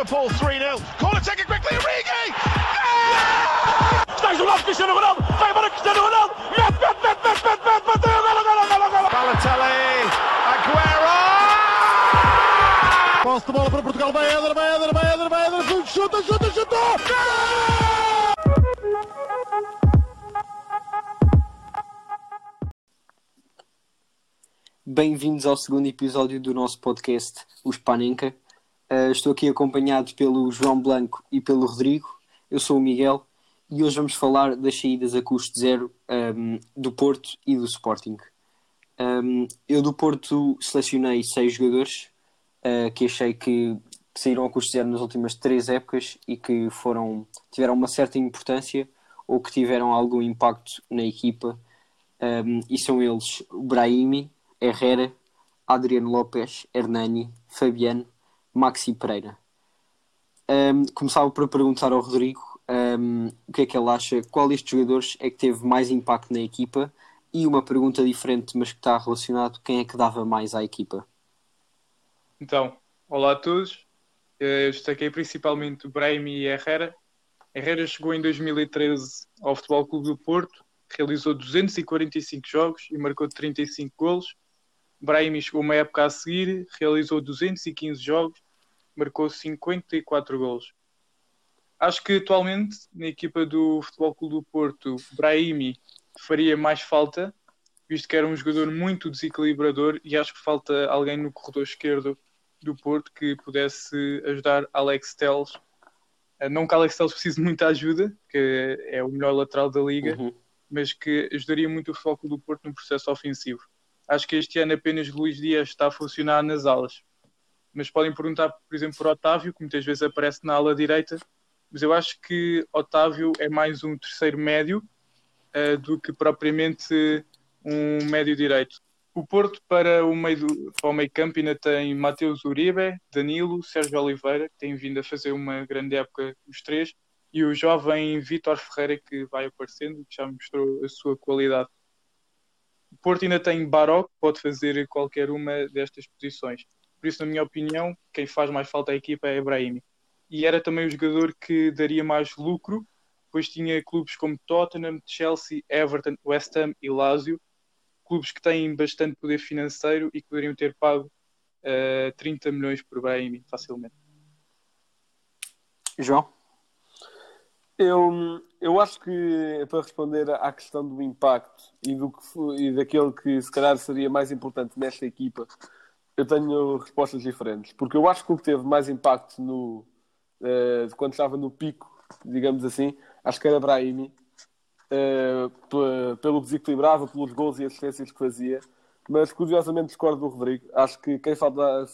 Liverpool 3-0. Corner taken quickly, Origi! Está isolado Cristiano Ronaldo, vai embora Cristiano Ronaldo, mete, mete, mete, mete, mete, mete, bateu, golo, golo, golo, golo. Balotelli, Aguero! Posse de bola para Portugal, vai Éder, vai Éder, vai Éder, vai Éder, chuta, chuta, chuta! Bem-vindos ao segundo episódio do nosso podcast, o Spanenka. Uh, estou aqui acompanhado pelo João Blanco e pelo Rodrigo. Eu sou o Miguel e hoje vamos falar das saídas a custo zero um, do Porto e do Sporting. Um, eu do Porto selecionei seis jogadores uh, que achei que saíram a custo zero nas últimas três épocas e que foram, tiveram uma certa importância ou que tiveram algum impacto na equipa. Um, e são eles Brahimi, Herrera, Adriano Lopes, Hernani, Fabiano, Maxi Pereira. Um, começava por perguntar ao Rodrigo um, o que é que ele acha, qual destes jogadores é que teve mais impacto na equipa e uma pergunta diferente, mas que está relacionado, quem é que dava mais à equipa? Então, olá a todos. Eh, Eu destaquei principalmente o Brahimi e Herrera. Herrera chegou em 2013 ao Futebol Clube do Porto, realizou 245 jogos e marcou 35 golos. Brahimi chegou uma época a seguir, realizou 215 jogos, marcou 54 golos. Acho que atualmente na equipa do Futebol Clube do Porto, Brahimi faria mais falta, visto que era um jogador muito desequilibrador e acho que falta alguém no corredor esquerdo do Porto que pudesse ajudar Alex Telles. Eh, Não que Alex Telles precise de muita ajuda, que é o melhor lateral da liga, Uhum. mas que ajudaria muito o Futebol Clube do Porto no processo ofensivo. Acho que este ano apenas Luís Dias está a funcionar nas alas. Mas podem perguntar, por exemplo, por Otávio, que muitas vezes aparece na ala direita, mas eu acho que Otávio é mais um terceiro médio eh, do que propriamente um médio direito. O Porto para o meio, meio campo ainda tem Mateus Uribe, Danilo, Sérgio Oliveira, que tem vindo a fazer uma grande época os três, e o jovem Vítor Ferreira, que vai aparecendo, que já mostrou a sua qualidade. Porto ainda tem Baró, que pode fazer qualquer uma destas posições. Por isso, na minha opinião, quem faz mais falta à equipa é Ibrahim. E era também o jogador que daria mais lucro, pois tinha clubes como Tottenham, Chelsea, Everton, West Ham e Lazio, clubes que têm bastante poder financeiro e que poderiam ter pago eh, 30 milhões por Brahimi facilmente. João? Eu, eu acho que para responder à questão do impacto e, do que, e daquele que se calhar seria mais importante nesta equipa, eu tenho respostas diferentes. Porque eu acho que o que teve mais impacto no, de quando estava no pico, digamos assim, acho que era Brahimi, pe- pelo que desequilibrava, pelos gols e assistências que fazia. Mas curiosamente discordo do Rodrigo. Acho que quem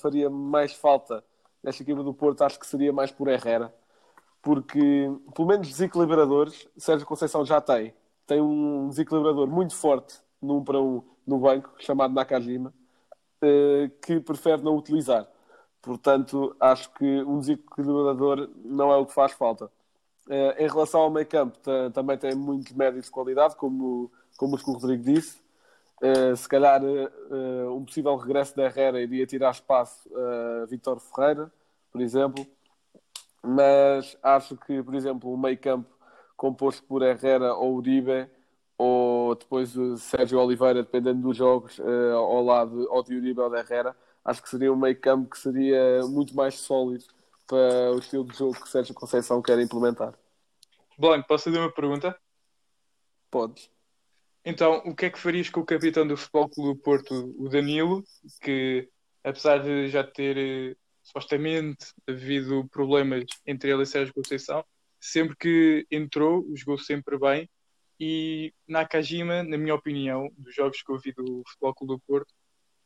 faria mais falta nesta equipa do Porto, acho que seria mais por Herrera porque pelo menos desequilibradores Sérgio Conceição já tem. Tem um desequilibrador muito forte num para um no banco, chamado Nakajima, eh, que prefere não utilizar. Portanto, acho que um desequilibrador não é o que faz falta. Eh, em relação ao meio campo, ta- também tem muitos médios de qualidade, como, como o Rodrigo disse. Eh, se calhar um possível regresso da Herrera iria tirar espaço a Vitor Ferreira, por exemplo mas acho que, por exemplo, o meio campo composto por Herrera ou Uribe, ou depois o Sérgio Oliveira, dependendo dos jogos, eh, ao lado ou de Uribe ou de Herrera, acho que seria um meio campo que seria muito mais sólido para o estilo de jogo que Sérgio Conceição quer implementar. Blanco, posso fazer uma pergunta? Podes. Então, o que é que farias com o capitão do Futebol Clube do Porto, o Danilo, que apesar de já ter eh, supostamente havido problemas entre ele e Sérgio Conceição, sempre que entrou, jogou sempre bem e Nakajima, na minha opinião, dos jogos que eu vi do Futebol Clube do Porto,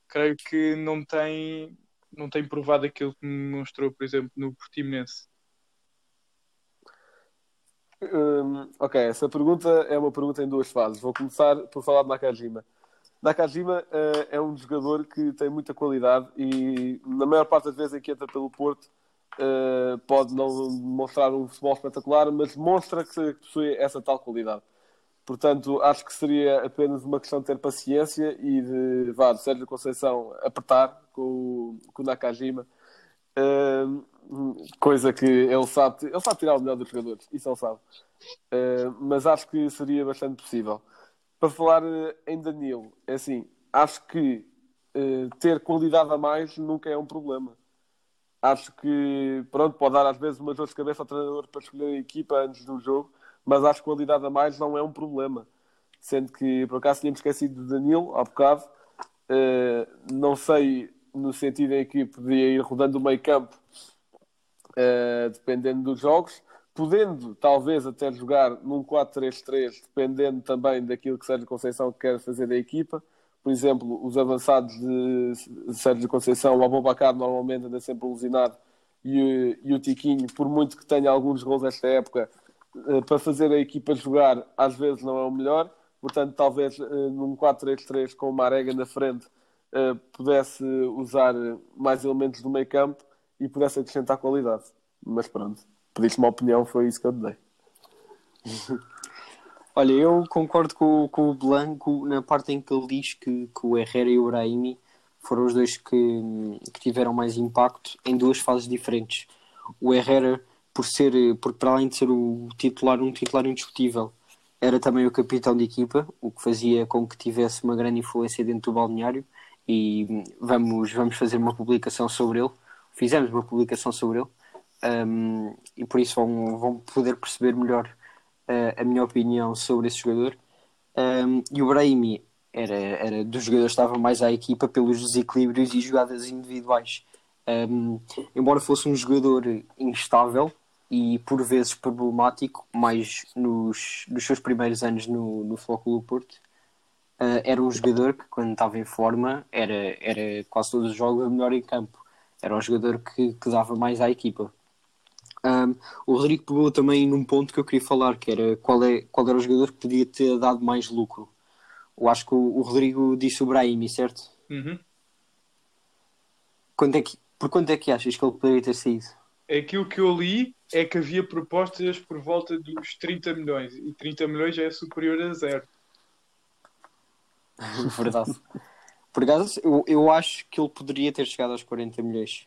creio que não tem, não tem provado aquilo que mostrou, por exemplo, no Portimonense. Hum, ok, essa pergunta é uma pergunta em duas fases. Vou começar por falar de Nakajima. Nakajima eh, é um jogador que tem muita qualidade e, na maior parte das vezes em que entra pelo Porto, eh, pode não mostrar um futebol espetacular, mas demonstra que possui essa tal qualidade. Portanto, acho que seria apenas uma questão de ter paciência e de, vá, de Sérgio Conceição apertar com o, com o Nakajima. Uh, coisa que ele sabe, ele sabe tirar o melhor dos jogadores, isso ele sabe. Uh, mas acho que seria bastante possível. Para falar uh, em Danilo, é assim, acho que uh, ter qualidade a mais nunca é um problema. Acho que, pronto, pode dar às vezes uma dor de cabeça ao treinador para escolher a equipa antes do jogo, mas acho que qualidade a mais não é um problema. Sendo que, por acaso, tínhamos esquecido de Danilo, há bocado. não sei no sentido em que podia ir rodando o meio campo uh, dependendo dos jogos, podendo talvez até jogar num 4-3-3, dependendo também daquilo que Sérgio Conceição quer fazer da equipa. Por exemplo, os avançados de Sérgio Conceição, o Abubacar normalmente anda sempre alucinado e, e, o Tiquinho, por muito que tenha alguns gols esta época, uh, para fazer a equipa jogar, às vezes não é o melhor. Portanto, talvez uh, num 4-3-3 com o Marega na frente, uh, pudesse usar mais elementos do meio campo e pudesse acrescentar qualidade. Mas pronto, pediste uma opinião, foi isso que eu dei. Olha, eu concordo com, com o Blanco na parte em que ele diz que, que o Herrera e o Brahimi foram os dois que, que tiveram mais impacto em duas fases diferentes. O Herrera, por ser, porque para além de ser o titular, um titular indiscutível, era também o capitão de equipa, o que fazia com que tivesse uma grande influência dentro do balneário e vamos, vamos fazer uma publicação sobre ele. Fizemos uma publicação sobre ele um, e por isso vão, vão poder perceber melhor uh, a minha opinião sobre esse jogador. Um, e o Brahimi era, era dos jogadores que estava mais à equipa pelos desequilíbrios e jogadas individuais. Um, embora fosse um jogador instável e por vezes problemático, mais nos, nos seus primeiros anos no, no Flóculo Porto, uh, era um jogador que, quando estava em forma, era, era quase todos os jogos o melhor em campo. Era um jogador que, que dava mais à equipa. Um, o Rodrigo pegou também num ponto que eu queria falar, que era qual, é, qual era o jogador que podia ter dado mais lucro. Eu acho que o, o Rodrigo disse o Brahimi, certo? Uhum. Quanto é que, por quanto é que achas que ele poderia ter saído? Aquilo que eu li é que havia propostas por volta dos 30 milhões e 30 milhões já é superior a zero. Verdade. Por acaso, eu, eu acho que ele poderia ter chegado aos 40 milhões.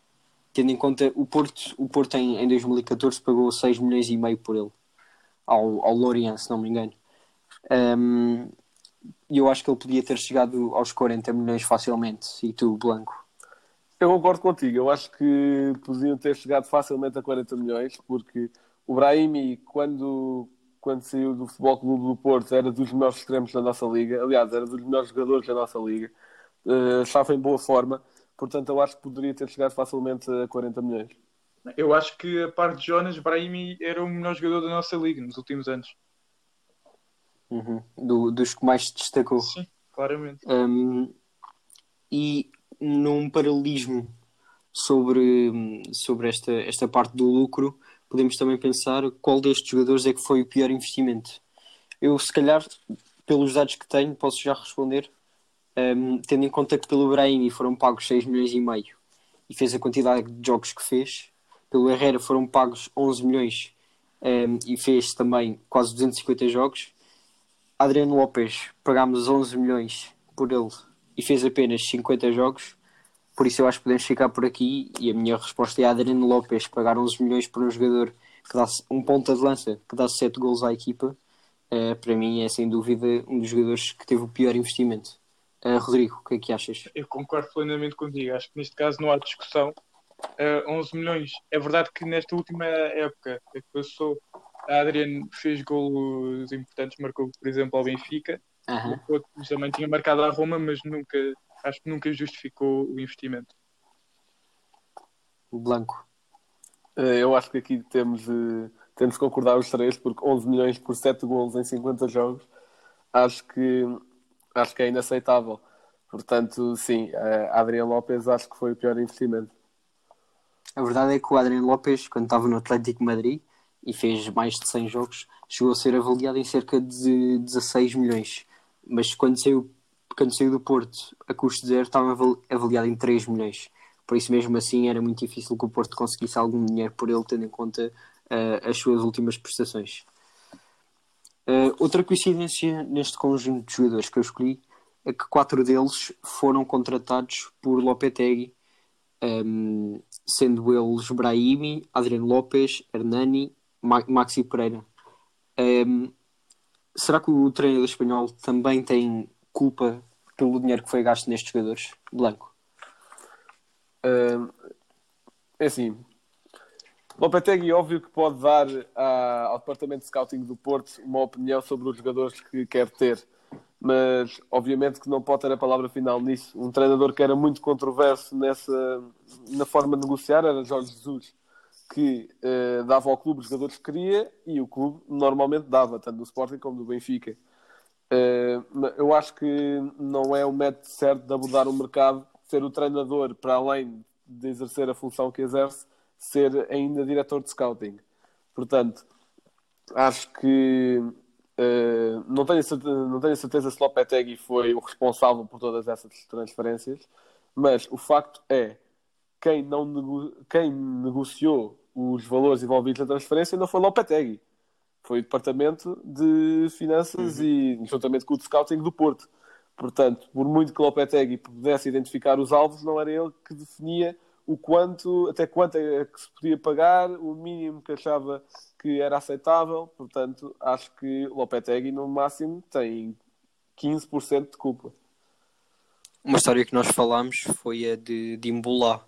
Tendo em conta o Porto, o Porto em, em 2014 pagou 6 milhões e meio por ele ao, ao Lorient, se não me engano. Um, eu acho que ele podia ter chegado aos 40 milhões facilmente. E tu, Blanco? Eu concordo contigo. Eu acho que podiam ter chegado facilmente a 40 milhões, porque o Brahimi, quando, quando saiu do Futebol Clube do Porto, era dos melhores extremos da nossa liga. Aliás, era dos melhores jogadores da nossa liga. Uh, estava em boa forma. Portanto, eu acho que poderia ter chegado facilmente a 40 milhões. Eu acho que a parte de Jonas, Brahimi era o melhor jogador da nossa liga nos últimos anos. Uhum. Do, dos que mais se destacou. Sim, claramente. Um, e num paralelismo sobre, sobre esta, esta parte do lucro, podemos também pensar qual destes jogadores é que foi o pior investimento. Eu, se calhar, pelos dados que tenho, posso já responder, um, tendo em conta que pelo Brahimi foram pagos 6 milhões e meio e fez a quantidade de jogos que fez, pelo Herrera foram pagos 11 milhões um, e fez também quase 250 jogos. Adriano Lopes pagámos 11 milhões por ele e fez apenas 50 jogos. Por isso eu acho que podemos ficar por aqui e a minha resposta é Adriano Lopes pagar 11 milhões por um jogador que dá um ponta de lança que dá 7 gols à equipa. Uh, para mim é sem dúvida um dos jogadores que teve o pior investimento. Uh, Rodrigo, o que é que achas? Eu concordo plenamente contigo. Acho que neste caso não há discussão. Uh, 11 milhões. É verdade que nesta última época que passou, a Adriano fez golos importantes, marcou, por exemplo, ao Benfica. Uhum. O outro também tinha marcado a Roma, mas nunca, acho que nunca justificou o investimento. O Blanco. Eh, eu acho que aqui temos, uh, temos que concordar os três, porque 11 milhões por 7 golos em 50 jogos, acho que acho que é inaceitável. Portanto, sim, a Adriano Lopes acho que foi o pior investimento. A verdade é que o Adriano Lopes, quando estava no Atlético Madrid e fez mais de 100 jogos, chegou a ser avaliado em cerca de 16 milhões. Mas quando saiu, quando saiu do Porto a custo zero, estava avaliado em 3 milhões. Por isso, mesmo assim, era muito difícil que o Porto conseguisse algum dinheiro por ele, tendo em conta uh, as suas últimas prestações. Uh, outra coincidência neste conjunto de jogadores que eu escolhi é que quatro deles foram contratados por Lopetegui um, sendo eles Brahimi, Adriano Lopes, Hernani, Ma Maxi Pereira. Um, será que o treinador espanhol também tem culpa pelo dinheiro que foi gasto nestes jogadores? Blanco. Um, é assim, Lopetegui óbvio que pode dar à, ao departamento de scouting do Porto uma opinião sobre os jogadores que quer ter, mas obviamente que não pode ter a palavra final nisso. Um treinador que era muito controverso nessa, na forma de negociar era Jorge Jesus, que uh, dava ao clube os jogadores que queria e o clube normalmente dava, tanto do Sporting como do Benfica. Uh, eu acho que não é o método certo de abordar o mercado ser o treinador, para além de exercer a função que exerce, ser ainda diretor de scouting. Portanto, acho que uh, não, tenho certeza, não tenho certeza se Lopetegui foi o responsável por todas essas transferências, mas o facto é quem, não nego... quem negociou os valores envolvidos na transferência não foi Lopetegui. Foi o Departamento de Finanças uhum. e juntamente com o de Scouting do Porto. Portanto, por muito que Lopetegui pudesse identificar os alvos, não era ele que definia o quanto, até quanto é que se podia pagar, o mínimo que achava que era aceitável. Portanto, acho que Lopetegui, no máximo, tem 15% de culpa. Uma história que nós falámos foi a de, de Imbolá,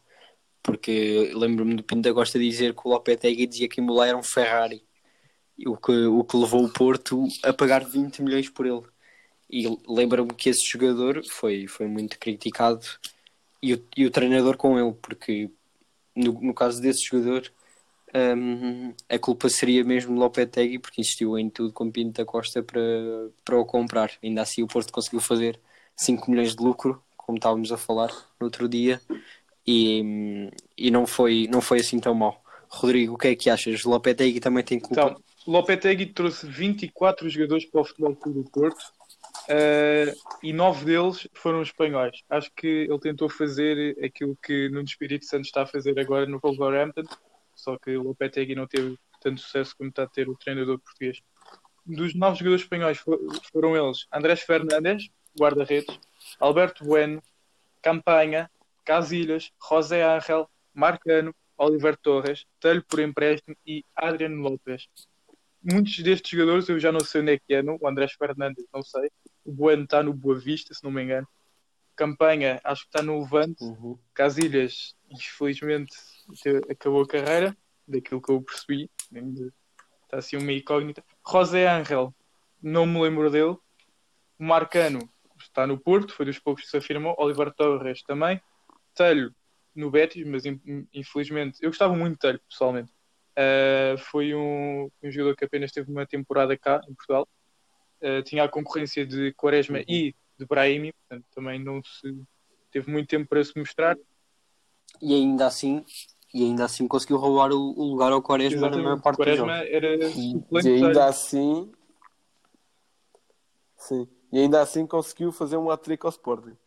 porque lembro-me do Pinto da Gosta dizer que o Lopetegui dizia que Imbolá era um Ferrari, o que, o que levou o Porto a pagar 20 milhões por ele. E lembro-me que esse jogador foi, foi muito criticado e o, e o treinador com ele, porque no, no caso desse jogador um, a culpa seria mesmo de Lopetegui, porque insistiu em tudo com Pinto da Costa para, para o comprar. Ainda assim o Porto conseguiu fazer 5 milhões de lucro, como estávamos a falar no outro dia, e, e não, foi, não foi assim tão mal. Rodrigo, o que é que achas? Lopetegui também tem culpa? Então, Lopetegui trouxe 24 jogadores para o Futebol Clube do Porto Uh, e nove deles foram espanhóis. Acho que ele tentou fazer aquilo que Nuno Espírito Santo está a fazer agora no Wolverhampton, só que o Lopetegui não teve tanto sucesso como está a ter o treinador português. Dos nove jogadores espanhóis foram eles Andrés Fernandes, guarda-redes, Alberto Bueno, Campanha, Casilhas, José Ángel, Marcano, Oliver Torres, Telho por empréstimo e Adriano Lopes. Muitos destes jogadores eu já não sei onde é que é, o Andrés Fernandes não sei, o Bueno está no Boa Vista, se não me engano. Campanha, acho que está no Levante. Uhum. Casilhas, infelizmente, acabou a carreira, daquilo que eu percebi. Está assim uma incógnita. José Ángel, não me lembro dele. O Marcano está no Porto, foi dos poucos que se afirmou. Oliver Torres também. Telho no Betis, mas infelizmente eu gostava muito de Telho, pessoalmente. Uh, foi um, um jogador que apenas teve uma temporada cá em Portugal uh, tinha a concorrência de Quaresma uhum. e de Brahimi, portanto também não se teve muito tempo para se mostrar. E ainda assim, e ainda assim conseguiu roubar o, o lugar ao Quaresma Exatamente. na maior parte Quaresma do era suplente. E ainda assim, sim, e ainda assim conseguiu fazer um hat-trick ao Sporting.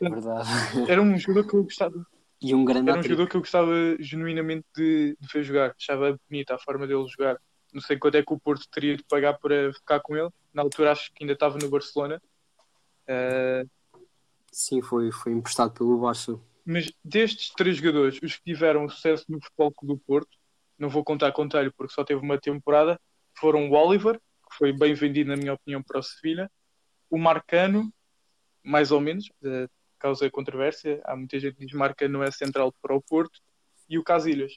É verdade. Era um jogador que eu gostava. E um grande Era um jogador que eu gostava genuinamente de, de ver jogar. Achava bonita a forma dele jogar não sei quanto é que o Porto teria de pagar para ficar com ele. Na altura acho que ainda estava no Barcelona. Uh... Sim, foi, foi emprestado pelo Barça. Mas destes três jogadores, os que tiveram sucesso no Futebol Clube do Porto, não vou contar contar porque só teve uma temporada, foram o Oliver, que foi bem vendido na minha opinião para o Sevilha, o Marcano, mais ou menos, uh, causa controvérsia, há muita gente que diz que Marcano é central para o Porto, e o Casilhas.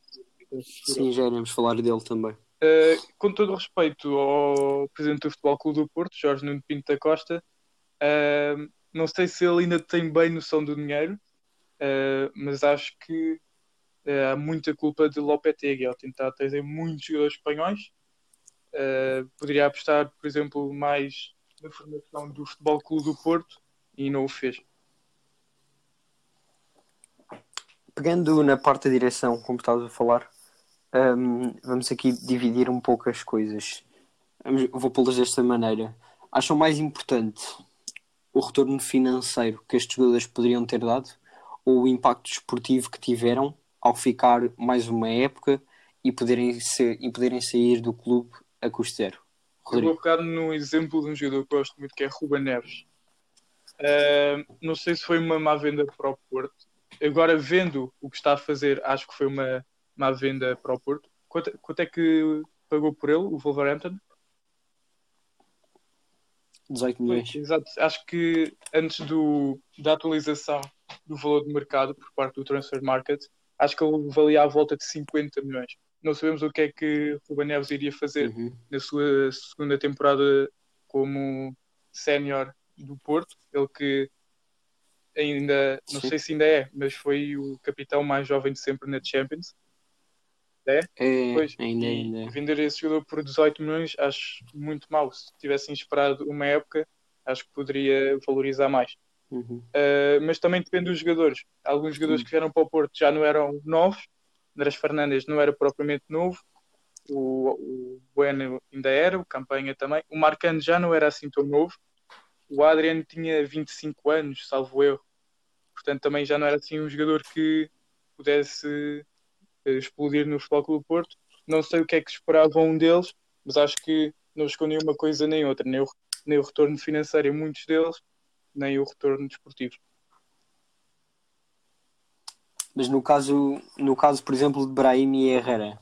Sim, já iremos falar dele também. Uh, com todo respeito ao presidente do Futebol Clube do Porto, Jorge Nuno Pinto da Costa, uh, não sei se ele ainda tem bem noção do dinheiro, uh, mas acho que há muita culpa de Lopetegui ao tentar trazer muitos jogadores espanhóis. poderia apostar, por exemplo, mais na formação do Futebol Clube do Porto e não o fez. Pegando na parte da direção, como estavas a falar, um, vamos aqui dividir um pouco as coisas. Vou pô-las desta maneira. Acham mais importante o retorno financeiro que estes jogadores poderiam ter dado ou o impacto esportivo que tiveram ao ficar mais uma época e poderem, ser, e poderem sair do clube a custo zero? Rodrigo. vou pegar no exemplo de um jogador que eu gosto muito, que é Ruben Neves. Uh, não sei se foi uma má venda para o Porto, agora vendo o que está a fazer, acho que foi uma, uma venda para o Porto. Quanto, quanto é que pagou por ele, o Wolverhampton? 18 milhões. Exato. Acho que antes do, da atualização do valor de mercado por parte do Transfer Market, acho que ele valia à volta de 50 milhões. Não sabemos o que é que Ruben Neves iria fazer Uhum. na sua segunda temporada como sénior do Porto. Ele que ainda, não Sim. sei se ainda é, mas foi o capitão mais jovem de sempre na Champions. É, Pois, ainda, ainda. é. Vender esse jogador por 18 milhões acho muito mau. Se tivessem esperado uma época, acho que poderia valorizar mais. Uhum. Uh, mas também depende dos jogadores. Alguns jogadores que vieram para o Porto já não eram novos. Andrés Fernandes não era propriamente novo. O, o Bueno ainda era, o Campanha também. O Marcano já não era assim tão novo. O Adriano tinha 25 anos, salvo erro. Portanto, também já não era assim um jogador que pudesse explodir no Futebol Clube do Porto. Não sei o que é que esperavam um deles, mas acho que não escondem uma coisa nem outra. Nem o, nem o retorno financeiro em muitos deles, nem o retorno desportivo. Mas no caso, no caso, por exemplo, de Brahim e Herrera,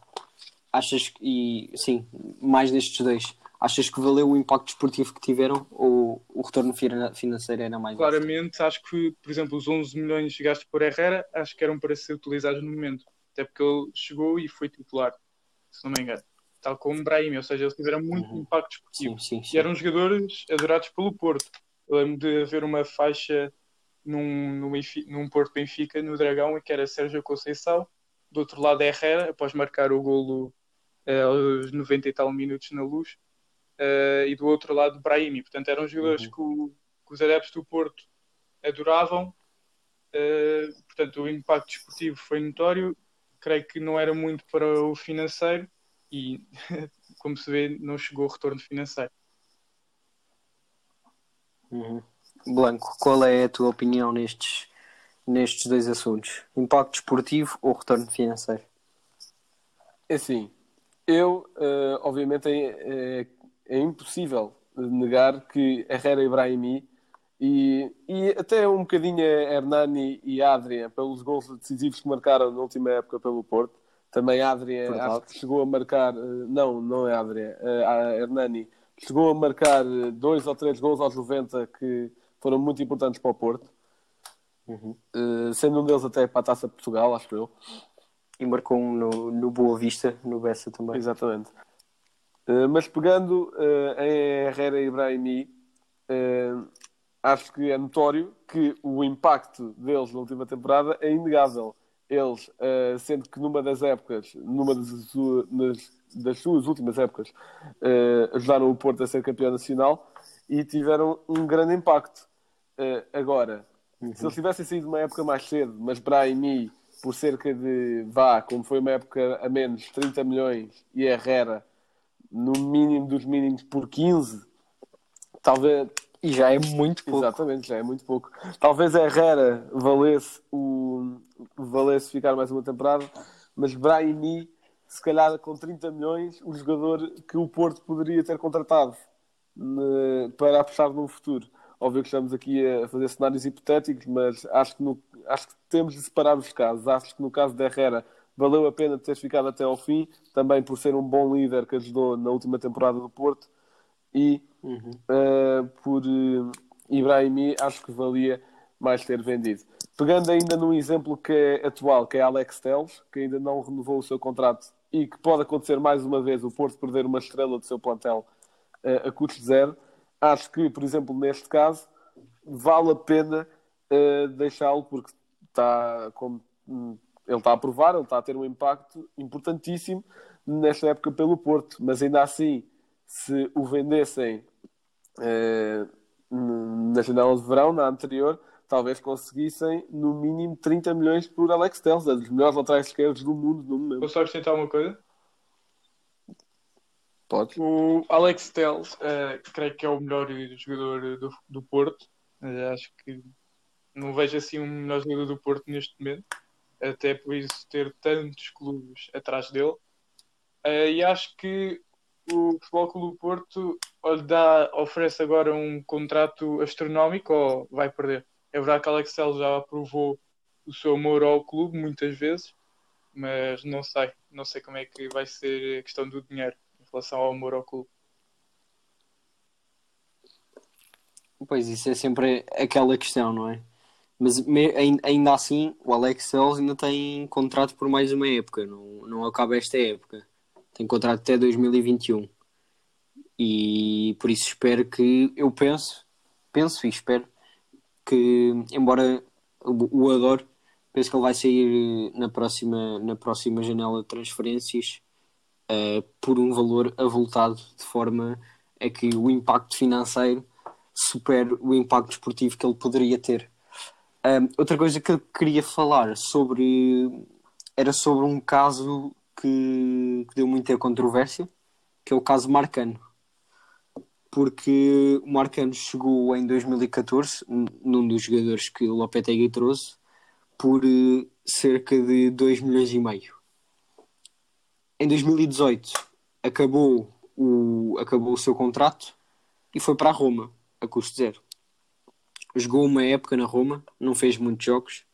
achas que, e sim, mais destes dois, achas que valeu o impacto desportivo que tiveram ou o retorno fina- financeiro era mais alto? Claramente, acho que, por exemplo, os 11 milhões gastos por Herrera, acho que eram para ser utilizados no momento. Até porque ele chegou e foi titular, se não me engano. Tal como Brahim, ou seja, eles tiveram muito Uhum. impacto desportivo. Sim, sim, sim. E eram jogadores adorados pelo Porto. Eu lembro de haver uma faixa num, num, num Porto Benfica, no Dragão, em que era Sérgio Conceição. Do outro lado, Herrera, após marcar o golo eh, aos 90 e tal minutos na luz. Eh, e do outro lado, Brahimi. Portanto, eram jogadores Uhum. que, o- que os adeptos do Porto adoravam. Eh, portanto, o impacto desportivo foi notório. Creio que não era muito para o financeiro e, como se vê, não chegou o retorno financeiro. Uhum. Blanco, qual é a tua opinião nestes, nestes dois assuntos? Impacto desportivo ou retorno financeiro? É assim, eu, eh, obviamente, é, é- é impossível negar que Herrera e Brahimi e, e até um bocadinho a Hernani e Adrian, pelos gols decisivos que marcaram na última época pelo Porto. Também Adrian, Verdade. acho que chegou a marcar, eh, não, não é Adrian, eh, a Hernani, chegou a marcar eh, dois ou três gols aos 90 que foram muito importantes para o Porto, Uhum. Sendo um deles até para a Taça de Portugal, acho eu. E marcou um no, no Boa Vista, no Bessa também. Exatamente. Mas pegando em Herrera e Brahimi, uh, acho que é notório que o impacto deles na última temporada é inegável. Eles, uh, sendo que numa das épocas, numa das, nas- das suas últimas épocas, uh, ajudaram o Porto a ser campeão nacional e tiveram um grande impacto. Uh, agora, se eles tivessem saído uma época mais cedo, mas Brahimi, por cerca de, vá, como foi uma época a menos, 30 milhões, e Herrera, no mínimo dos mínimos, por 15, talvez, E já é muito pouco. exatamente, já é muito pouco. Talvez Herrera valesse, o, valesse ficar mais uma temporada, mas Brahimi, se calhar com 30 milhões, o jogador que o Porto poderia ter contratado ne- para apostar no futuro. Óbvio que estamos aqui a fazer cenários hipotéticos, mas acho que, no- acho que temos de separar os casos. Acho que no caso de Herrera valeu a pena ter ficado até ao fim, também por ser um bom líder que ajudou na última temporada do Porto. E Uhum. uh, por uh, Ibrahimi, acho que valia mais ter vendido. Pegando ainda num exemplo que é atual, que é Alex Telles, que ainda não renovou o seu contrato e que pode acontecer mais uma vez o Porto perder uma estrela do seu plantel uh, a custo zero, acho que, por exemplo, neste caso, vale a pena uh, deixá-lo porque está como hum, ele está a provar, ele está a ter um impacto importantíssimo nesta época pelo Porto, mas ainda assim, se o vendessem eh, na janela de verão, na anterior, talvez conseguissem no mínimo 30 milhões por Alex Telles, um dos melhores laterais esquerdos do mundo no momento. Posso só acrescentar uma coisa? Pode. O Alex Telles, eh, creio que é o melhor jogador do, do Porto. Eh, acho que não vejo assim um melhor jogador do Porto neste momento, até por isso ter tantos clubes atrás dele. Eh, e acho que o Futebol Clube Porto dá, oferece agora um contrato astronómico ou vai perder. É verdade que Alex Telles já provou o seu amor ao clube, muitas vezes, mas não sei. Não sei como é que vai ser a questão do dinheiro em relação ao amor ao clube. Pois, isso é sempre aquela questão, não é? Mas ainda assim, o Alex Telles ainda tem contrato por mais uma época, não, não acaba esta época. Tem contrato até 2021. E por isso espero que, eu penso, penso e espero que, embora o, adoro, penso que ele vai sair na próxima, na próxima janela de transferências eh, por um valor avultado, de forma a que o impacto financeiro supere o impacto desportivo que ele poderia ter. Um, outra coisa que eu queria falar sobre era sobre um caso que, que deu muita controvérsia, que é o caso Marcano. Porque o Marcano chegou em 2014, n- num dos jogadores que o Lopetegui trouxe, por eh, cerca de 2 milhões e meio. Em 2018 acabou o, acabou o seu contrato e foi para a Roma, a custo zero. Jogou uma época na Roma, não fez muitos jogos.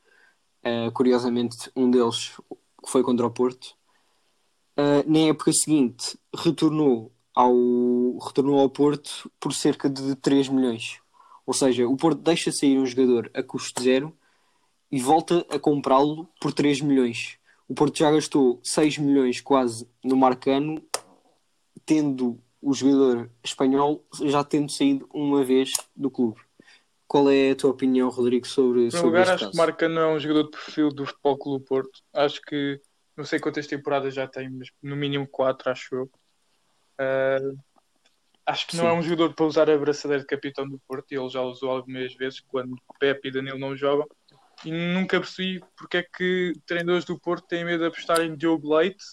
Uh, curiosamente, um deles foi contra o Porto. Uh, na época seguinte, retornou ao, retornou ao Porto por cerca de 3 milhões. Ou seja, o Porto deixa sair um jogador a custo zero e volta a comprá-lo por 3 milhões. O Porto já gastou 6 milhões quase no Marcano, tendo o jogador espanhol já tendo saído uma vez do clube. Qual é a tua opinião, Rodrigo, sobre, Em primeiro sobre lugar, acho caso? que Marca não é um jogador de perfil do Futebol Clube Porto. Acho que não sei quantas temporadas já tem, mas no mínimo quatro, acho eu. Ah, acho que não Sim. é um jogador para usar a braçadeira de capitão do Porto ele já usou algumas vezes quando Pepe e Danilo não jogam. E nunca percebi porque é que treinadores do Porto têm medo de apostar em Diogo Leite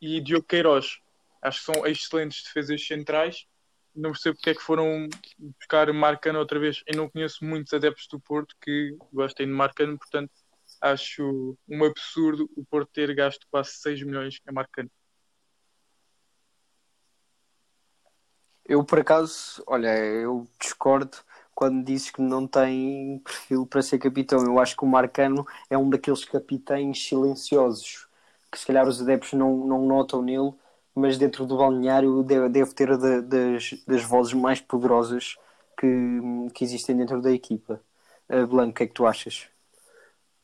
e Diogo Queiroz. Acho que são excelentes defesas centrais. Não percebo porque é que foram buscar Marcano outra vez. Eu não conheço muitos adeptos do Porto que gostem de Marcano, portanto acho um absurdo o Porto ter gasto quase 6 milhões em Marcano. Eu, por acaso, olha, eu discordo quando dizes que não tem perfil para ser capitão. Eu acho que o Marcano é um daqueles capitães silenciosos que se calhar os adeptos não, não notam nele, mas dentro do balneário deve, ter da- das, das vozes mais poderosas que, que existem dentro da equipa. Uh, Blanco, o que é que tu achas?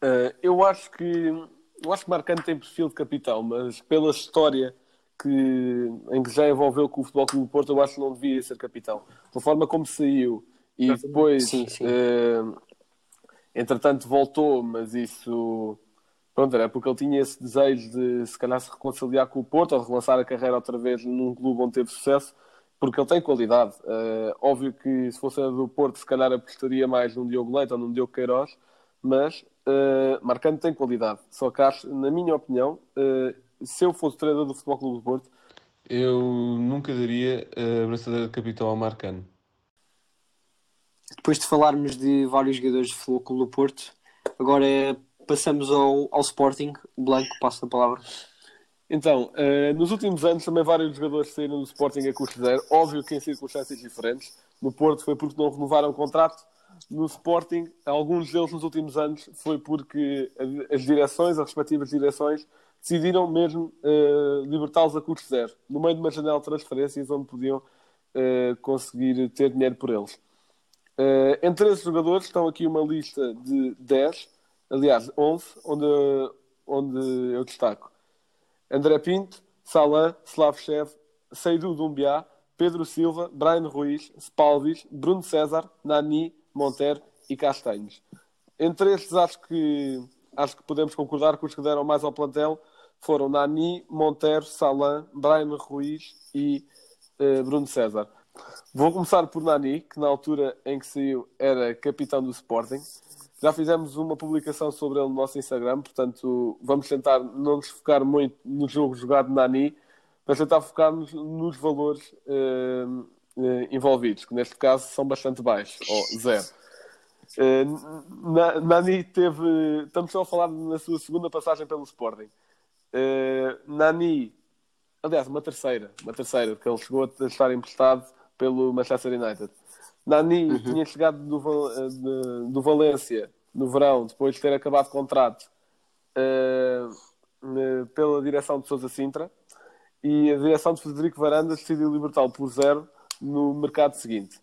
Uh, eu acho que eu acho que Marcano tem perfil de capitão, mas pela história que, em que já envolveu com o Futebol Clube do Porto, eu acho que não devia ser capitão. Da forma como saiu e Exatamente. depois, Sim, sim. uh, entretanto, voltou, mas isso pronto, era porque ele tinha esse desejo de se calhar se reconciliar com o Porto ou de relançar a carreira outra vez num clube onde teve sucesso, porque ele tem qualidade. Uh, óbvio que se fosse a do Porto, se calhar apostaria mais num Diogo Leite ou num Diogo Queiroz, mas uh, Marcano tem qualidade. Só que acho, na minha opinião, uh, se eu fosse treinador do Futebol Clube do Porto, Eu nunca daria a braçadeira de capitão ao Marcano. Depois de falarmos de vários jogadores de Futebol Clube do Porto, agora é- passamos ao, ao Sporting. Blanco, passa a palavra. Então, eh, nos últimos anos também vários jogadores saíram do Sporting a custo zero, óbvio que em circunstâncias diferentes. No Porto foi porque não renovaram o contrato. No Sporting, alguns deles nos últimos anos foi porque as direções, as respectivas direções, decidiram mesmo eh, libertá-los a custo zero, no meio de uma janela de transferências onde podiam eh, conseguir ter dinheiro por eles. Eh, entre esses jogadores estão aqui uma lista de 10, aliás, 11, onde, onde eu destaco. André Pinto, Salan, Slavchev, Seidu Dumbiá, Pedro Silva, Brian Ruiz, Spalvis, Bruno César, Nani, Monteiro e Castanhos. Entre estes, acho que, acho que podemos concordar que os que deram mais ao plantel foram Nani, Monteiro, Salan, Brian Ruiz e eh, Bruno César. Vou começar por Nani, que na altura em que saiu era capitão do Sporting. Já fizemos uma publicação sobre ele no nosso Instagram, portanto vamos tentar não nos focar muito no jogo jogado de Nani, mas tentar focar-nos nos valores eh, envolvidos, que neste caso são bastante baixos, ou zero. Eh, Na- Nani teve. Estamos só a falar na sua segunda passagem pelo Sporting. Eh, Nani, aliás, uma terceira, uma terceira, porque ele chegou a estar emprestado pelo Manchester United. Nani tinha chegado do, eh, de- do Valência no verão, depois de ter acabado contrato eh, eh, pela direção de Sousa Sintra, e a direção de Frederico Varandas decidiu libertá-lo por zero no mercado seguinte.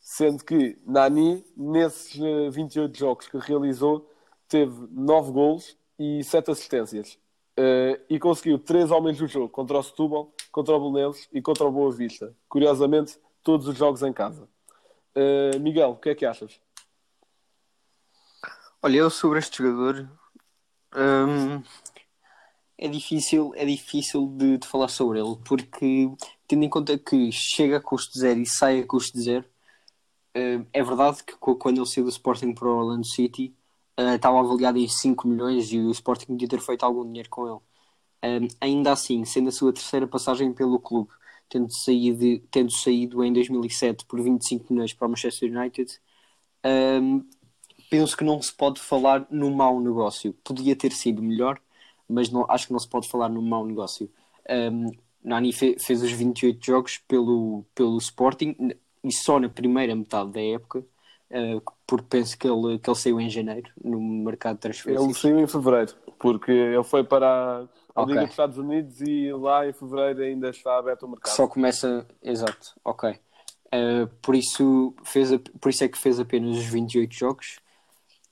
Sendo que Nani, nesses eh, 28 jogos que realizou, teve 9 golos e 7 assistências. Eh, e conseguiu 3 homens do jogo contra o Setúbal, contra o Belenenses e contra o Boa Vista. Curiosamente, todos os jogos em casa. Eh, Miguel, o que é que achas? Olha, eu sobre este jogador hum, é difícil, é difícil de, de falar sobre ele, porque tendo em conta que chega a custo zero e sai a custo zero, hum, é verdade que quando ele saiu do Sporting para o Orlando City uh, estava avaliado em 5 milhões e o Sporting podia ter feito algum dinheiro com ele. Hum, ainda assim, sendo a sua terceira passagem pelo clube, tendo saído, tendo saído em 2007 por 25 milhões para o Manchester United, penso que não se pode falar no mau negócio. Podia ter sido melhor, mas não, acho que não se pode falar no mau negócio. Um, Nani fe- fez os 28 jogos pelo, pelo Sporting e só na primeira metade da época, uh, porque penso que ele, que ele saiu em janeiro no mercado de Ele transferências. saiu em fevereiro, porque ele foi para a Ok. Liga dos Estados Unidos e lá em fevereiro ainda está aberto o que mercado. só começa. Exato, ok. Uh, por, isso fez por isso é que fez apenas os 28 jogos.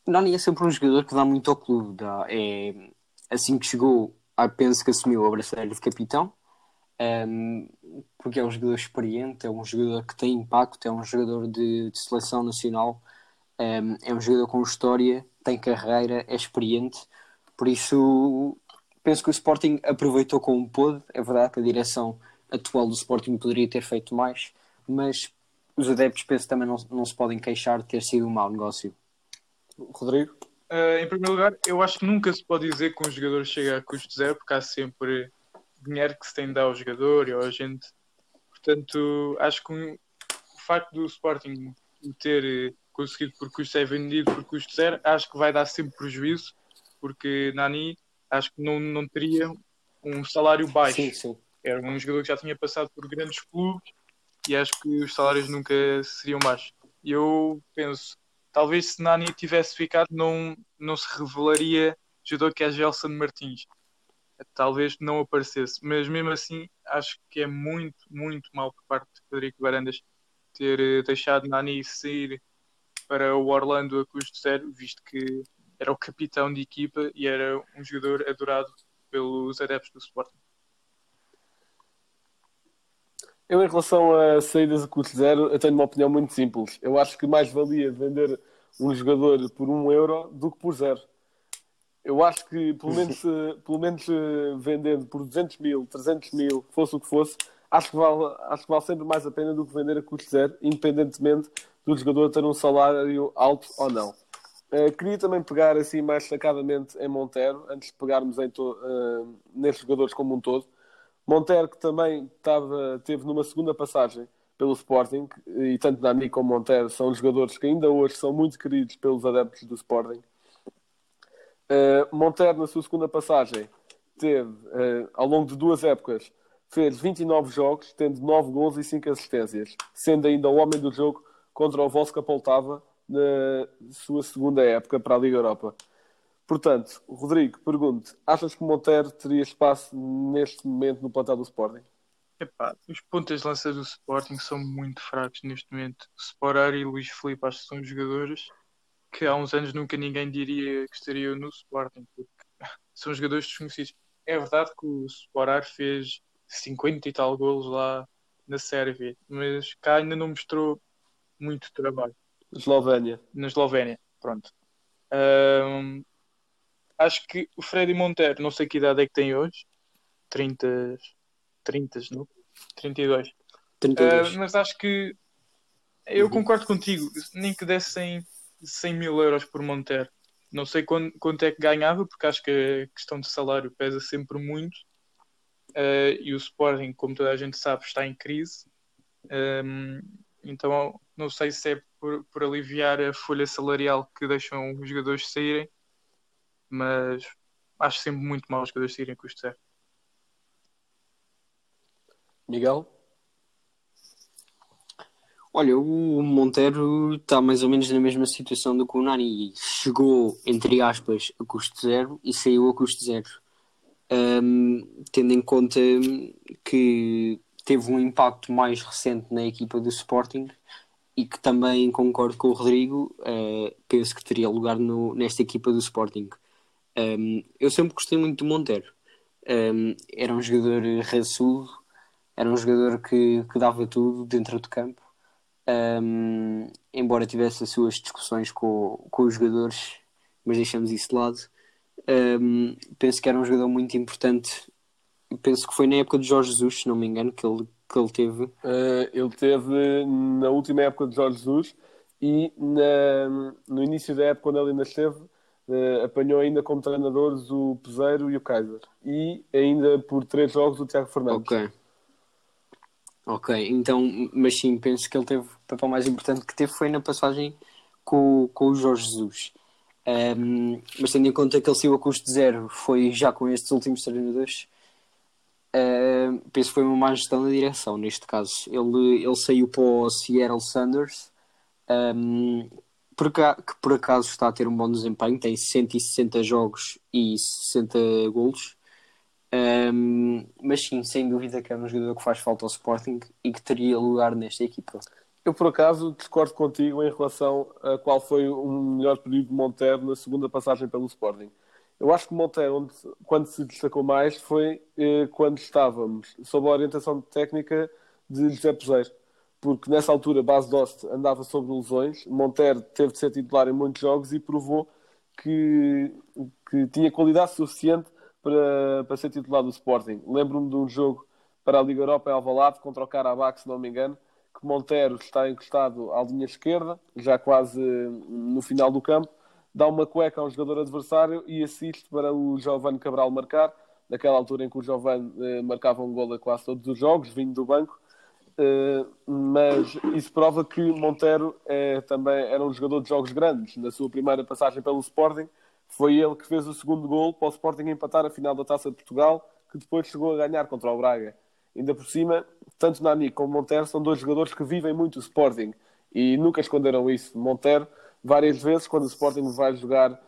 Nani é sempre um jogador que dá muito ao clube. Dá, é, assim que chegou, ah, penso que assumiu a braçadeira de capitão, um, porque é um jogador experiente, é um jogador que tem impacto, é um jogador de, de seleção nacional, um, é um jogador com história, tem carreira, é experiente. Por isso, penso que o Sporting aproveitou como pôde. É verdade que a direção atual do Sporting poderia ter feito mais, mas os adeptos penso também não, não se podem queixar de ter sido um mau negócio. Rodrigo? Uh, em primeiro lugar, eu acho que nunca se pode dizer que um jogador chega a custo zero, porque há sempre dinheiro que se tem de dar ao jogador e ao agente. Portanto, acho que um- o facto do Sporting o ter eh, conseguido por custo é vendido por custo zero, acho que vai dar sempre prejuízo, porque Nani acho que não, não teria um salário baixo. Sim, sim. Era um jogador que já tinha passado por grandes clubes e acho que os salários nunca seriam baixos. Eu penso, talvez se Nani tivesse ficado, não, não se revelaria jogador que é Gelson Martins. Talvez não aparecesse, mas mesmo assim acho que é muito, muito mal por parte de Federico Varandas ter eh, deixado Nani sair para o Orlando a custo zero, visto que era o capitão de equipa e era um jogador adorado pelos adeptos do Sporting. Eu, em relação a saídas a custo zero, eu tenho uma opinião muito simples. Eu acho que mais valia vender um jogador por um euro do que por zero. Eu acho que, pelo menos, pelo menos eh, vendendo por 200 mil, 300 mil, fosse o que fosse, acho que, vale, acho que vale sempre mais a pena do que vender a custo zero, independentemente do jogador ter um salário alto ou não. Eh, queria também pegar assim mais destacadamente em Montero, antes de pegarmos em eh, nestes jogadores como um todo. Montero, que também estava, teve numa segunda passagem pelo Sporting, e tanto Nani como Montero são jogadores que ainda hoje são muito queridos pelos adeptos do Sporting. Uh, na sua segunda passagem, teve, uh, ao longo de duas épocas, fez 29 jogos, tendo 9 gols e 5 assistências, sendo ainda o homem do jogo contra o Voska Poltava na sua segunda época para a Liga Europa. Portanto, Rodrigo, pergunto, achas que Montero teria espaço neste momento no plantel do Sporting? Epá, os pontas de lança do Sporting são muito fracos neste momento. Sporar e Luís Filipe acho que são jogadores que há uns anos nunca ninguém diria que estariam no Sporting, porque são jogadores desconhecidos. É verdade que o Sporar fez 50 e tal golos lá na Sérvia, mas cá ainda não mostrou muito trabalho. Eslovénia. Na Eslovénia, pronto. Ahm, acho que o Freddy Monteiro, não sei que idade é que tem hoje, 30, 30 não? 32. 32. Uh, mas acho que eu concordo contigo, nem que dessem 100 mil euros por Monteiro. Não sei quanto, quanto é que ganhava, porque acho que a questão de salário pesa sempre muito. Uh, e o Sporting, como toda a gente sabe, está em crise. Um, então não sei se é por, por aliviar a folha salarial que deixam os jogadores saírem, mas acho sempre muito mal os jogadores saírem custo zero. Miguel? Olha, o Monteiro está mais ou menos na mesma situação do que o Nani. Chegou, entre aspas, a custo zero e saiu a custo zero. Um, tendo em conta que teve um impacto mais recente na equipa do Sporting e que também concordo com o Rodrigo, uh, penso que teria lugar no, nesta equipa do Sporting. Um, eu sempre gostei muito do Monteiro. Um, era um jogador raçudo, era um jogador que, que dava tudo dentro do campo um, embora tivesse as suas discussões com, com os jogadores, mas deixamos isso de lado. Um, penso que era um jogador muito importante. Penso que foi na época de Jorge Jesus, se não me engano, que ele, que ele teve. Uh, ele teve na última época de Jorge Jesus e na, no início da época, quando ele ainda esteve, uh, apanhou ainda como treinadores o Peseiro e o Kaiser. E ainda por três jogos o Tiago Fernandes. Ok. Ok, então, mas sim, penso que ele teve o papel mais importante que teve foi na passagem com, com o Jorge Jesus. Um, mas tendo em conta que ele saiu a custo zero, foi já com estes últimos treinadores, uh, penso que foi uma má gestão da direção neste caso. Ele, ele saiu para o Seattle Sanders, um, que por acaso está a ter um bom desempenho, tem 160 jogos e 60 golos. Um, mas sim, sem dúvida que é um jogador que faz falta ao Sporting e que teria lugar nesta equipa. Eu, por acaso, discordo contigo em relação a qual foi o melhor período de Monteiro na segunda passagem pelo Sporting. Eu acho que Monteiro, onde, quando se destacou mais, foi eh, quando estávamos sob a orientação técnica de José Peseiro. Porque nessa altura, Base Dost andava sobre lesões, Monteiro teve de ser titular em muitos jogos e provou que, que tinha qualidade suficiente para, para ser titular do Sporting. Lembro-me de um jogo para a Liga Europa em Alvalade contra o Karabakh, se não me engano, que Montero está encostado à linha esquerda, já quase no final do campo, dá uma cueca a um jogador adversário e assiste para o Giovanni Cabral marcar, naquela altura em que o Giovanni eh, marcava um gol a quase todos os jogos, vindo do banco, mas isso prova que Montero é, também era um jogador de jogos grandes. Na sua primeira passagem pelo Sporting, foi ele que fez o segundo gol para o Sporting empatar a final da Taça de Portugal, que depois chegou a ganhar contra o Braga. Ainda por cima, tanto Nani como Montero são dois jogadores que vivem muito o Sporting e nunca esconderam isso. Montero, várias vezes, quando o Sporting vai jogar,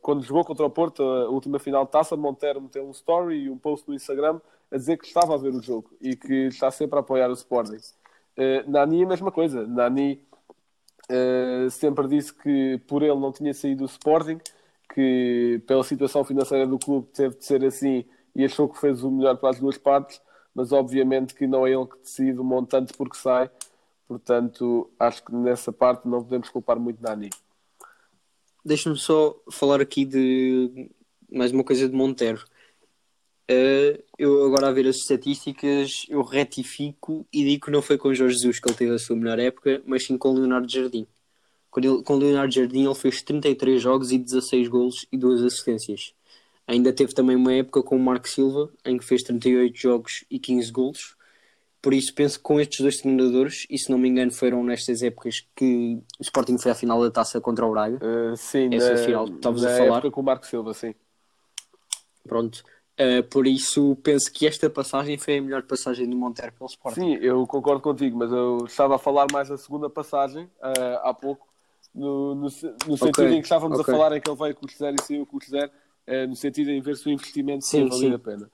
quando jogou contra o Porto, a última final de taça, Montero meteu um story e um post no Instagram a dizer que estava a ver o jogo e que está sempre a apoiar o Sporting. Uh, Nani, a mesma coisa. Nani uh, sempre disse que por ele não tinha saído o Sporting que pela situação financeira do clube teve de ser assim e achou que fez o melhor para as duas partes, mas obviamente que não é ele que decide o montante porque sai, portanto acho que nessa parte não podemos culpar muito Nani. Deixa-me só falar aqui de mais uma coisa de Montero. Uh, eu agora a ver as estatísticas, eu retifico e digo que não foi com Jorge Jesus que ele teve a sua melhor época, mas sim com Leonardo Jardim. Ele, com Leonardo Jardim ele fez 33 jogos e 16 golos e 2 assistências. Ainda teve também uma época com o Marco Silva, em que fez 38 jogos e 15 golos. Por isso penso que com estes dois treinadores, e se não me engano foram nestas épocas que o Sporting foi à final da taça contra o Braga. Uh, sim, Essa na, final que estavas a falar. época com o Marco Silva, sim. Pronto. Uh, por isso penso que esta passagem foi a melhor passagem do Monteiro pelo Sporting. Sim, eu concordo contigo, mas eu estava a falar mais da segunda passagem uh, há pouco, no, no, no sentido Ok, em que estávamos ok. a falar em que ele veio com o zero e saiu com o zero, uh, no sentido em ver se o investimento Sim, sim. a pena.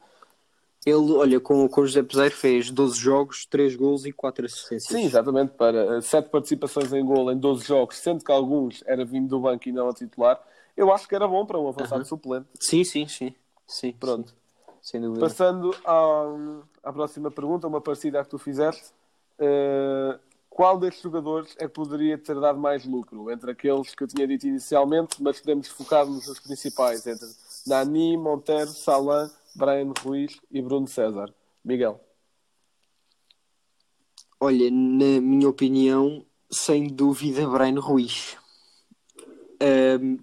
Ele, olha, com, com o José Peseiro fez 12 jogos, 3 golos e 4 assistências. Sim, exatamente, para uh, sete participações em gol em 12 jogos, sendo que alguns era vindo do banco e não a titular, eu acho que era bom para um avançado suplente. sim, sim, sim. sim Pronto. sim, sem dúvida. Passando à, à próxima pergunta, uma parecida à que tu fizeste. Uh, qual destes jogadores é que poderia ter dado mais lucro? Entre aqueles que eu tinha dito inicialmente, mas podemos focar-nos nos principais, entre Nani, Monteiro, Salan, Brian Ruiz e Bruno César. Miguel. Olha, na minha opinião, sem dúvida, Brian Ruiz.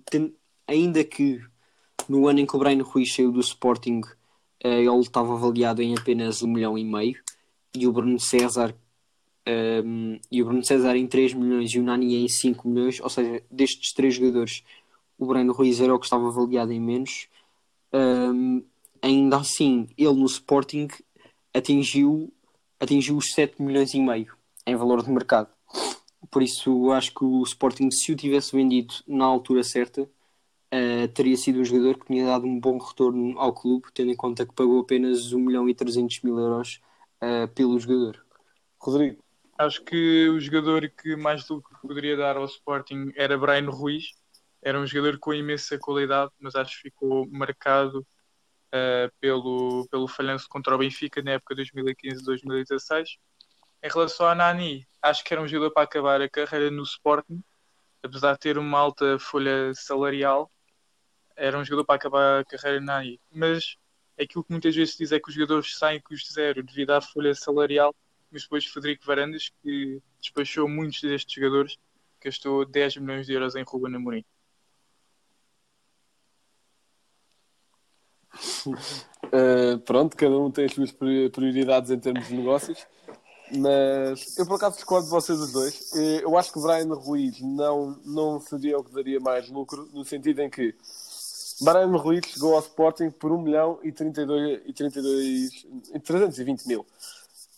Ten- ainda que no ano em que o Brian Ruiz saiu do Sporting, eh, ele estava avaliado em apenas um milhão e meio, e o Bruno César ahm, e o Bruno César em 3 milhões e o Nani em 5 milhões, ou seja, destes três jogadores, o Brian Ruiz era o que estava avaliado em menos. Ahm, ainda assim, ele no Sporting atingiu, atingiu os 7 milhões e meio em valor de mercado. Por isso, acho que o Sporting, se o tivesse vendido na altura certa, uh, teria sido um jogador que tinha dado um bom retorno ao clube, tendo em conta que pagou apenas 1 milhão e 300 mil euros uh, pelo jogador. Rodrigo. Acho que o jogador que mais lucro poderia dar ao Sporting era Brian Ruiz. Era um jogador com imensa qualidade, mas acho que ficou marcado uh, pelo, pelo falhanço contra o Benfica na época 2015-2016. Em relação a Nani, acho que era um jogador para acabar a carreira no Sporting, apesar de ter uma alta folha salarial, era um jogador para acabar a carreira na Nani. Mas aquilo que muitas vezes se diz é que os jogadores saem custo zero devido à folha salarial mas depois Frederico Varandas, que despachou muitos destes jogadores, gastou 10 milhões de euros em Ruben Amorim. Uh, pronto, cada um tem as suas prioridades em termos de negócios, mas eu por acaso discordo de vocês os dois. Eh, eu acho que Brian Ruiz não, não seria o que daria mais lucro, no sentido em que Brian Ruiz chegou ao Sporting por 1 milhão e, 32, e 32, 320 mil.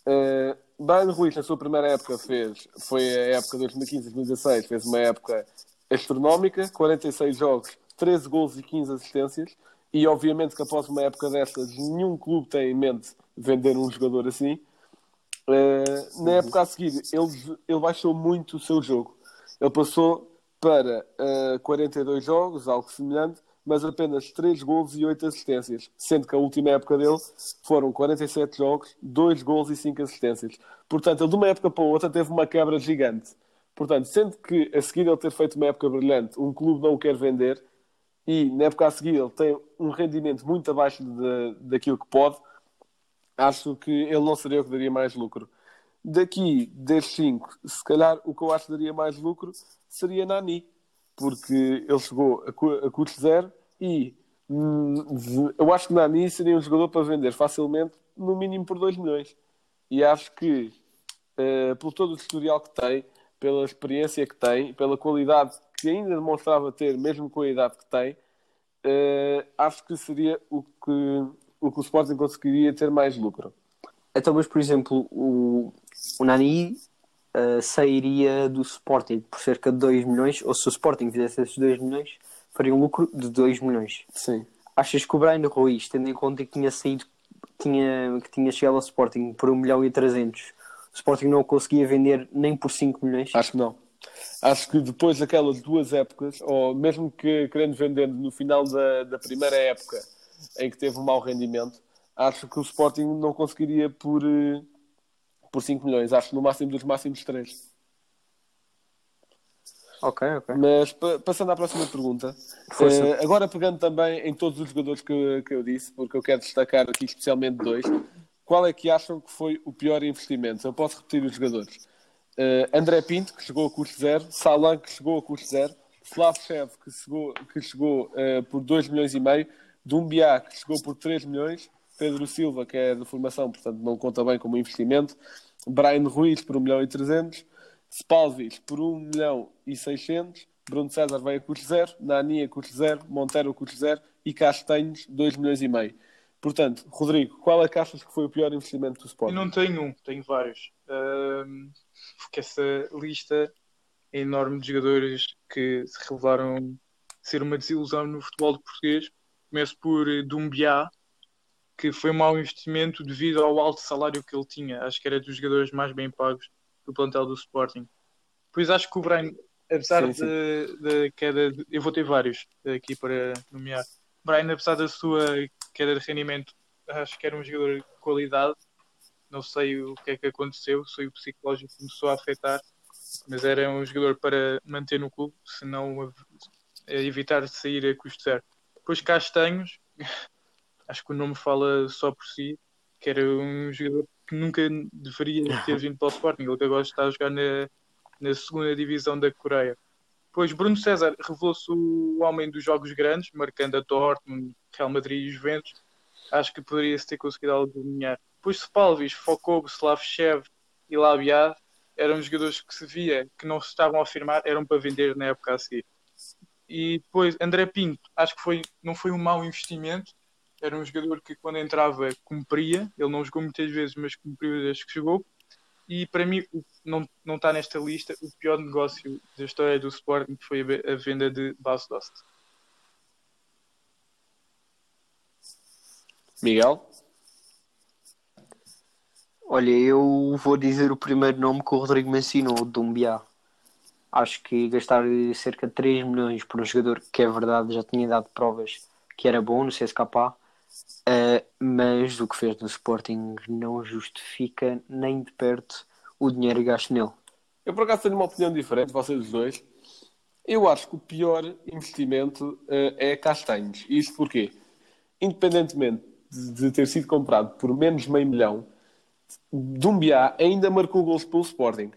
Uh, Brian Ruiz, na sua primeira época, fez, foi a época 2015-2016, fez uma época astronómica, 46 jogos, 13 gols e 15 assistências. E obviamente que após uma época dessas, nenhum clube tem em mente vender um jogador assim. Uh, na época a seguir, ele, ele baixou muito o seu jogo. Ele passou para uh, 42 jogos, algo semelhante, mas apenas 3 gols e 8 assistências, sendo que a última época dele foram 47 jogos, 2 gols e 5 assistências. Portanto, ele de uma época para outra teve uma quebra gigante. Portanto, sendo que a seguir ele ter feito uma época brilhante, um clube não o quer vender, e na época a seguir ele tem um rendimento muito abaixo de, daquilo que pode, acho que ele não seria o que daria mais lucro. Daqui, destes 5, se calhar o que eu acho que daria mais lucro seria Nani porque ele chegou a, custo zero e hum, eu acho que Nani seria um jogador para vender facilmente, no mínimo por 2 milhões. E acho que, uh, pelo todo o historial que tem, pela experiência que tem, pela qualidade que ainda demonstrava ter, mesmo com a idade que tem, uh, acho que seria o que, o que o Sporting conseguiria ter mais lucro. Então, mas por exemplo, o, o Nani uh, sairia do Sporting por cerca de 2 milhões, ou se o Sporting fizesse esses 2 milhões, faria um lucro de 2 milhões. Sim. Achas que o Brian Ruiz, tendo em conta que tinha saído, tinha, que tinha chegado ao Sporting por 1 milhão e 300, o Sporting não conseguia vender nem por 5 milhões? Acho que não. Acho que depois daquelas duas épocas, ou mesmo que querendo vender no final da, da primeira época em que teve um mau rendimento, acho que o Sporting não conseguiria por, eh, por 5 milhões. Acho no máximo dos máximos 3. Ok, ok. Mas passando à próxima pergunta, uh, agora pegando também em todos os jogadores que, que eu disse, porque eu quero destacar aqui especialmente dois, qual é que acham que foi o pior investimento? Eu posso repetir os jogadores. Uh, André Pinto, que chegou a custo zero, Salan, que chegou a custo zero, Slavchev, que chegou, que chegou uh, por 2 milhões e meio, Dumbiá, que chegou por 3 milhões, Pedro Silva, que é de formação, portanto não conta bem como investimento, Brian Ruiz por 1 milhão e 300, Spalvis por 1 milhão e 600, Bruno César vai a custo zero, Nani a custo zero, Monteiro a custo zero. E Castanhos 2 milhões e meio. Portanto, Rodrigo, qual é que achas que foi o pior investimento do Sporting? Eu não tenho um, tenho vários. Porque essa lista é enorme de jogadores que se revelaram ser uma desilusão no futebol português. Começo por Dumbiá, que foi um mau investimento devido ao alto salário que ele tinha. Acho que era dos jogadores mais bem pagos do plantel do Sporting. Pois acho que o Brian, apesar da queda, de, eu vou ter vários aqui para nomear. Brian, apesar da sua queda de rendimento, acho que era um jogador de qualidade. Não sei o que é que aconteceu, se o psicológico começou a afetar, mas era um jogador para manter no clube, se não evitar sair a custo zero. Depois Castanhos, acho que o nome fala só por si, que era um jogador que nunca deveria ter vindo para o Sporting, ele agora está a jogar na, na segunda divisão da Coreia. Pois Bruno César revelou-se o homem dos jogos grandes, marcando a Dortmund, Real Madrid e Juventus. Acho que poderia-se ter conseguido alinhar. Depois Spalvis, Fokob, Slavchev e Labiad eram jogadores que se via que não se estavam a afirmar, eram para vender na época a seguir. E depois André Pinto, acho que foi, não foi um mau investimento, era um jogador que quando entrava cumpria, ele não jogou muitas vezes, mas cumpriu desde que jogou. E para mim, não, não está nesta lista, o pior negócio da história do Sporting foi a, ve- a venda de Bas Dost. Miguel? Olha, eu vou dizer o primeiro nome que o Rodrigo mencionou, o Dumbiá. Acho que gastar cerca de 3 milhões por um jogador que é verdade já tinha dado provas que era bom no CSKA, eh, mas o que fez no Sporting não justifica nem de perto o dinheiro gasto nele. Eu por acaso tenho uma opinião diferente, vocês os dois. Eu acho que o pior investimento eh, é Castanhos. Isto porquê? Independentemente de, de ter sido comprado por menos de meio milhão, Dumbiá ainda marcou gols pelo Sporting.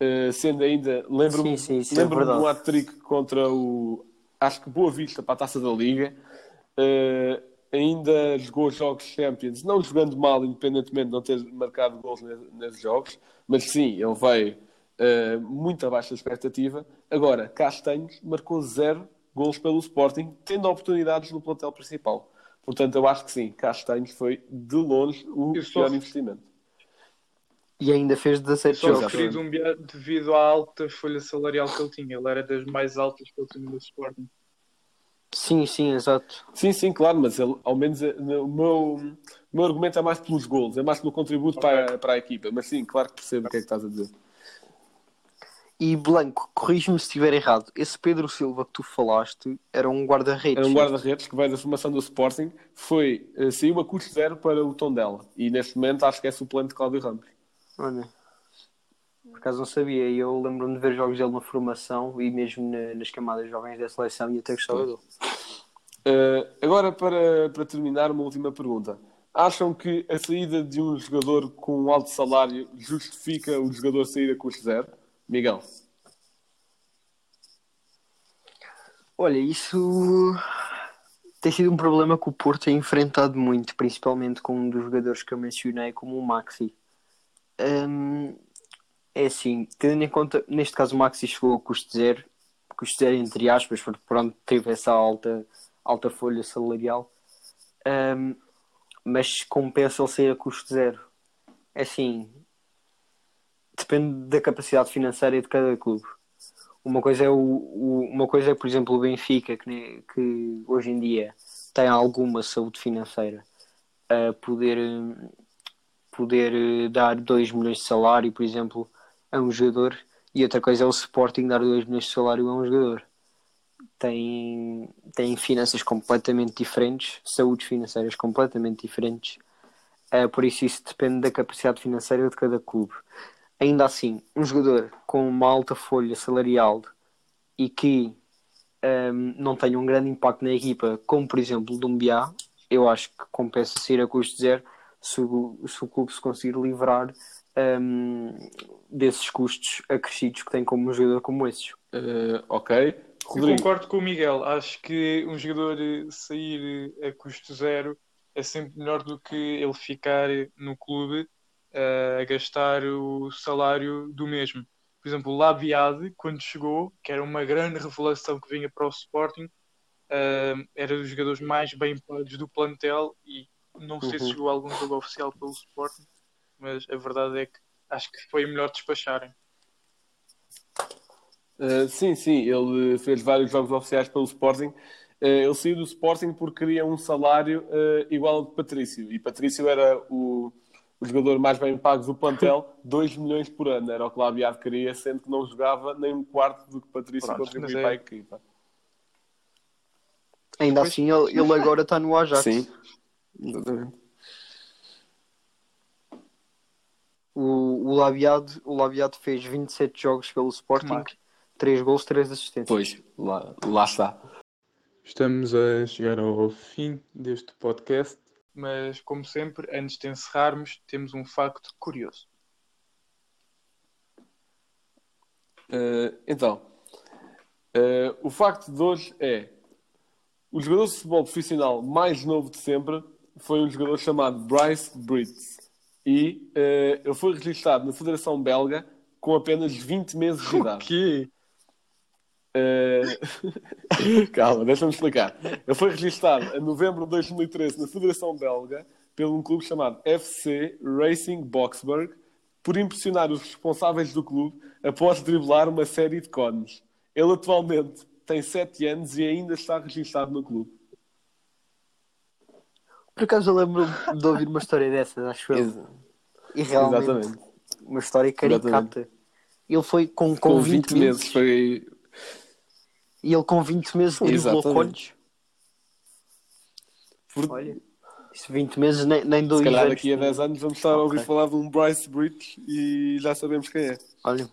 Eh, sendo ainda, lembro-me é lembro-me de um hat-trick contra o, acho que Boa Vista para a Taça da Liga. Eh, ainda jogou jogos Champions, não jogando mal, independentemente de não ter marcado gols ne- nesses jogos, mas sim, ele veio eh, muito abaixo da expectativa. Agora, Castanhos marcou zero gols pelo Sporting, tendo oportunidades no plantel principal. Portanto, eu acho que sim, Castanhos foi de longe o pior investimento. E ainda fez 17 Só jogos. referi Dumbiá devido à alta folha salarial que ele tinha. Ele era das mais altas que ele tinha no Sporting. Sim, sim, exato. Sim, sim, claro, mas ele, ao menos eh, o meu, o meu argumento é mais pelos gols, é mais pelo contributo para, a- para a equipa. Mas sim, claro que percebo o que é que estás a dizer. E Blanco, corrige-me se estiver errado. Esse Pedro Silva que tu falaste era um guarda-redes. Era um guarda-redes que veio da formação do Sporting, foi, eh, saiu a custo zero para o Tondela. E neste momento acho que é suplente de Cláudio Ramos. Olha, por acaso não sabia. E Eu lembro-me de ver jogos dele na formação e mesmo na- nas camadas jovens da seleção e até gostava dele. Eh, agora, para, para terminar, uma última pergunta. Acham que a saída de um jogador com um alto salário justifica o jogador sair a custo zero? Miguel? Olha, isso tem sido um problema que o Porto tem enfrentado muito, principalmente com um dos jogadores que eu mencionei, como o Maxi. É assim, tendo em conta, neste caso o Maxi chegou a custo zero, custo zero entre aspas, porque pronto, teve essa alta, alta folha salarial, mas compensa ele sair a custo zero. É assim, depende da capacidade financeira de cada clube. Uma coisa é o, o- uma coisa é, por exemplo, o Benfica, que, que hoje em dia tem alguma saúde financeira a poder, poder eh, dar 2 milhões de salário, por exemplo, a um jogador, e outra coisa é o Sporting dar 2 milhões de salário a um jogador. Tem, tem finanças completamente diferentes, saúdes financeiras completamente diferentes, eh, por isso isso depende da capacidade financeira de cada clube. Ainda assim, um jogador com uma alta folha salarial e que ehm, não tenha um grande impacto na equipa, como por exemplo o Dumbiá, eu acho que compensa sair a custo zero se o, se o clube se conseguir livrar ehm, desses custos acrescidos que tem como um jogador como esses. Eh, ok. Eu Rodrigo? concordo com o Miguel. Acho que um jogador eh, sair eh, a custo zero é sempre melhor do que ele ficar no clube eh, a gastar o salário do mesmo. Por exemplo, o Labiade, quando chegou, que era uma grande revelação que vinha para o Sporting, eh, era dos jogadores mais bem pagos do plantel e não sei se Uhum. jogou algum jogo oficial pelo Sporting, mas a verdade é que acho que foi melhor despacharem. Uh, sim, sim, ele fez vários jogos oficiais pelo Sporting. Uh, ele saiu do Sporting porque queria um salário uh, igual ao de Patrício. E Patrício era o, o jogador mais bem pago do plantel, 2 milhões por ano. Era o que Labiado queria, sendo que não jogava nem um quarto do que Patrício Pronto, contribuía é- para a equipa. Ainda assim, ele, ele agora está no Ajax. Sim, exatamente. O, o, Labiado, o Labiado fez 27 jogos pelo Sporting, máquina. 3 gols, 3 assistências. Pois, lá, lá está. Estamos a chegar ao fim deste podcast, mas como sempre, antes de encerrarmos, temos um facto curioso. Uh, então, uh, o facto de hoje é o jogador de futebol profissional mais novo de sempre foi um jogador chamado Bryce Brits e uh, ele foi registrado na Federação Belga com apenas 20 meses de idade. quê? Uh, Calma, deixa-me explicar. Ele foi registado em novembro de 2013 na Federação Belga pelo um clube chamado FC Racing Boxberg por impressionar os responsáveis do clube após driblar uma série de cones. Ele atualmente tem 7 anos e ainda está registado no clube. Por acaso eu lembro-me de ouvir uma história dessas, acho eu. E realmente, Exatamente. uma história caricata. Ele foi com, com, Com 20, 20 meses foi. E ele com 20 meses driblou Exatamente. cones. Por- Olha, isso 20 meses nem, nem dois Se calhar anos. daqui a 10 anos vamos estar a ouvir falar de um Bryce Bridge e já sabemos quem é. Olha,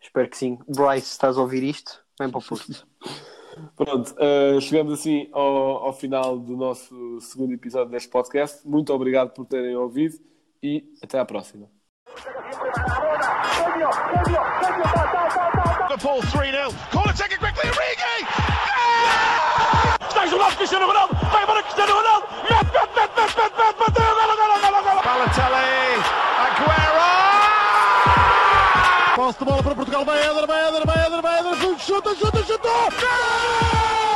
espero que sim. Bryce, estás a ouvir isto, vem para o Porto. Pronto, eh, chegamos assim ao, ao final do nosso segundo episódio deste podcast. Muito obrigado por terem ouvido e até à próxima. Liverpool 3-0. Corner taken quickly, Origi! Está jogado Cristiano Ronaldo. Vai embora Cristiano Ronaldo. Mete, mete, mete, mete, mete, mete. Bateu. Golo, golo, golo, golo. Balotelli, Aguero! Posse de bola para Portugal. Vai Éder, vai Éder, vai Éder, vai Chuta, chuta, chutou! Gol!